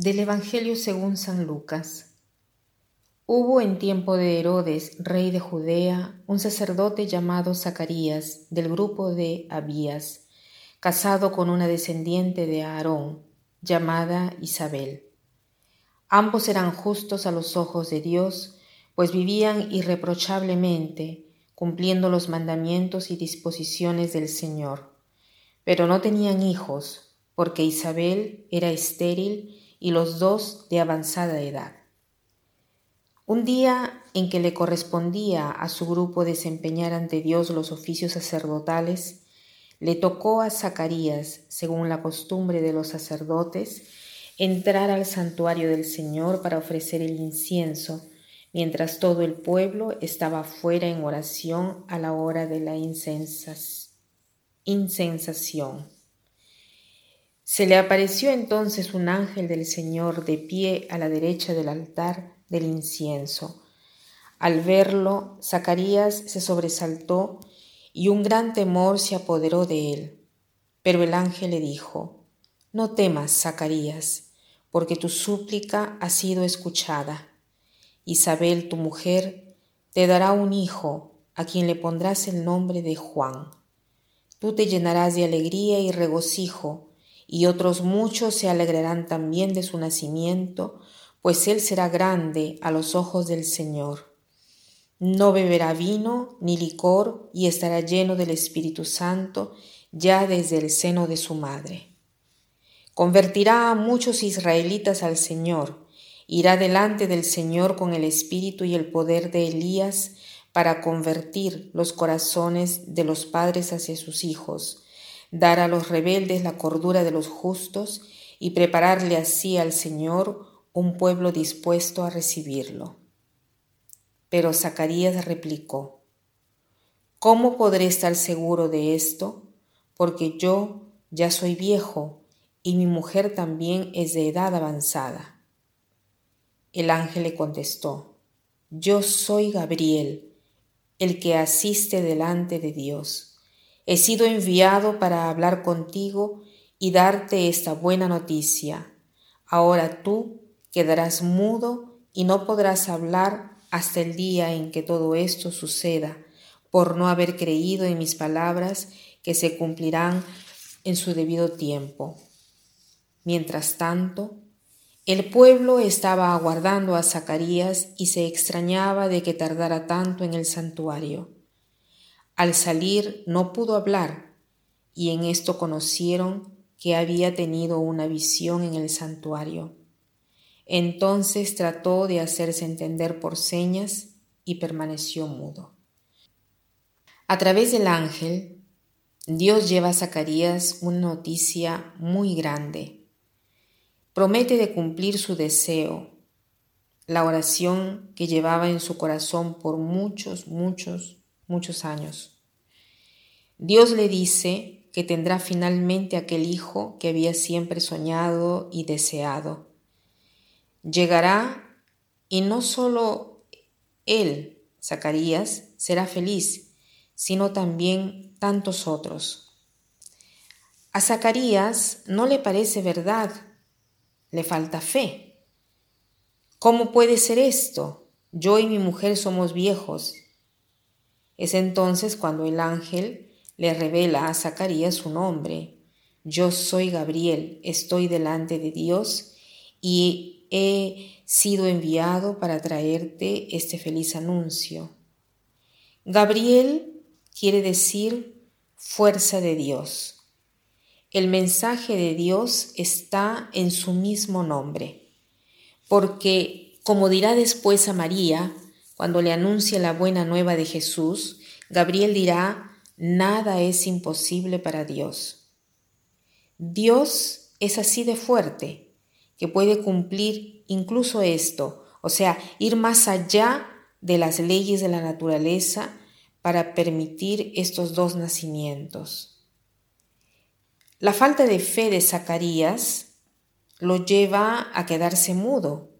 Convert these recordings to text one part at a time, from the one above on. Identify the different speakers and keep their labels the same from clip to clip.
Speaker 1: Del Evangelio según San Lucas. Hubo en tiempo de Herodes, rey de Judea, un sacerdote llamado Zacarías, del grupo de Abías, casado con una descendiente de Aarón, llamada Isabel. Ambos eran justos a los ojos de Dios, pues vivían irreprochablemente, cumpliendo los mandamientos y disposiciones del Señor. Pero no tenían hijos, porque Isabel era estéril y los dos de avanzada edad. Un día en que le correspondía a su grupo desempeñar ante Dios los oficios sacerdotales, le tocó a Zacarías, según la costumbre de los sacerdotes, entrar al santuario del Señor para ofrecer el incienso, mientras todo el pueblo estaba fuera en oración a la hora de la incensación. Se le apareció entonces un ángel del Señor de pie a la derecha del altar del incienso. Al verlo, Zacarías se sobresaltó y un gran temor se apoderó de él. Pero el ángel le dijo, No temas, Zacarías, porque tu súplica ha sido escuchada. Isabel, tu mujer, te dará un hijo, a quien le pondrás el nombre de Juan. Tú te llenarás de alegría y regocijo, y otros muchos se alegrarán también de su nacimiento, pues él será grande a los ojos del Señor. No beberá vino ni licor y estará lleno del Espíritu Santo ya desde el seno de su madre. Convertirá a muchos israelitas al Señor, irá delante del Señor con el espíritu y el poder de Elías para convertir los corazones de los padres hacia sus hijos, dar a los rebeldes la cordura de los justos y prepararle así al Señor un pueblo dispuesto a recibirlo. Pero Zacarías replicó, ¿Cómo podré estar seguro de esto? Porque yo ya soy viejo y mi mujer también es de edad avanzada. El ángel le contestó, Yo soy Gabriel, el que asiste delante de Dios He sido enviado para hablar contigo y darte esta buena noticia. Ahora tú quedarás mudo y no podrás hablar hasta el día en que todo esto suceda, por no haber creído en mis palabras que se cumplirán en su debido tiempo. Mientras tanto, el pueblo estaba aguardando a Zacarías y se extrañaba de que tardara tanto en el santuario. Al salir no pudo hablar y en esto conocieron que había tenido una visión en el santuario. Entonces trató de hacerse entender por señas y permaneció mudo. A través del ángel, Dios lleva a Zacarías una noticia muy grande. Promete de cumplir su deseo, la oración que llevaba en su corazón por muchos, muchos, muchos años. Dios le dice que tendrá finalmente aquel hijo que había siempre soñado y deseado. Llegará y no solo él, Zacarías, será feliz, sino también tantos otros. A Zacarías no le parece verdad, le falta fe. ¿Cómo puede ser esto? Yo y mi mujer somos viejos es entonces cuando el ángel le revela a Zacarías su nombre. Yo soy Gabriel, estoy delante de Dios y he sido enviado para traerte este feliz anuncio. Gabriel quiere decir fuerza de Dios. El mensaje de Dios está en su mismo nombre, porque, como dirá después a María, cuando le anuncia la buena nueva de Jesús, Gabriel dirá, nada es imposible para Dios. Dios es así de fuerte, que puede cumplir incluso esto, o sea, ir más allá de las leyes de la naturaleza para permitir estos dos nacimientos. La falta de fe de Zacarías lo lleva a quedarse mudo,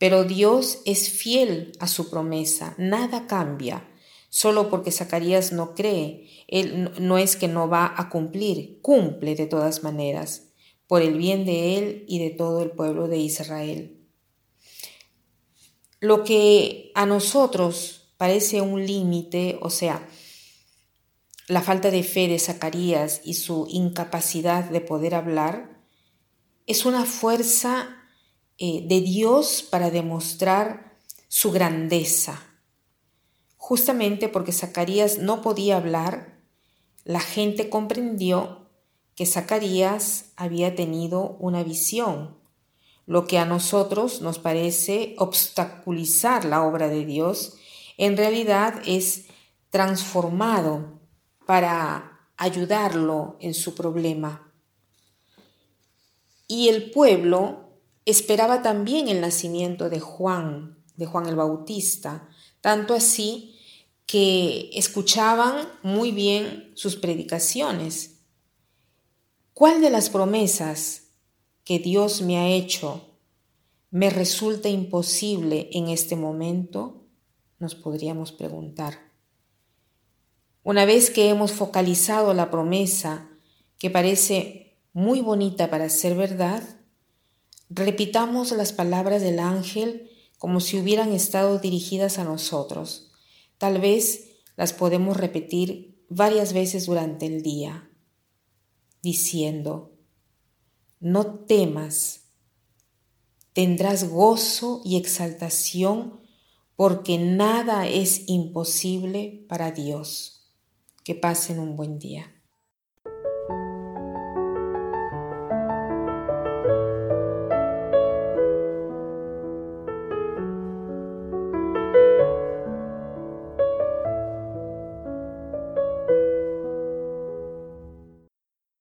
Speaker 1: pero Dios es fiel a su promesa, nada cambia. Solo porque Zacarías no cree, él no es que no va a cumplir, cumple de todas maneras, por el bien de él y de todo el pueblo de Israel. Lo que a nosotros parece un límite, o sea, la falta de fe de Zacarías y su incapacidad de poder hablar, es una fuerza eh, de Dios para demostrar su grandeza. Justamente porque Zacarías no podía hablar, la gente comprendió que Zacarías había tenido una visión, lo que a nosotros nos parece obstaculizar la obra de Dios, en realidad es transformado para ayudarlo en su problema. Y el pueblo esperaba también el nacimiento de Juan, de Juan el Bautista, tanto así que escuchaban muy bien sus predicaciones. ¿Cuál de las promesas que Dios me ha hecho me resulta imposible en este momento? Nos podríamos preguntar. Una vez que hemos focalizado la promesa que parece muy bonita para ser verdad, Repitamos las palabras del ángel como si hubieran estado dirigidas a nosotros. Tal vez las podemos repetir varias veces durante el día, diciendo, no temas, tendrás gozo y exaltación porque nada es imposible para Dios. Que pasen un buen día.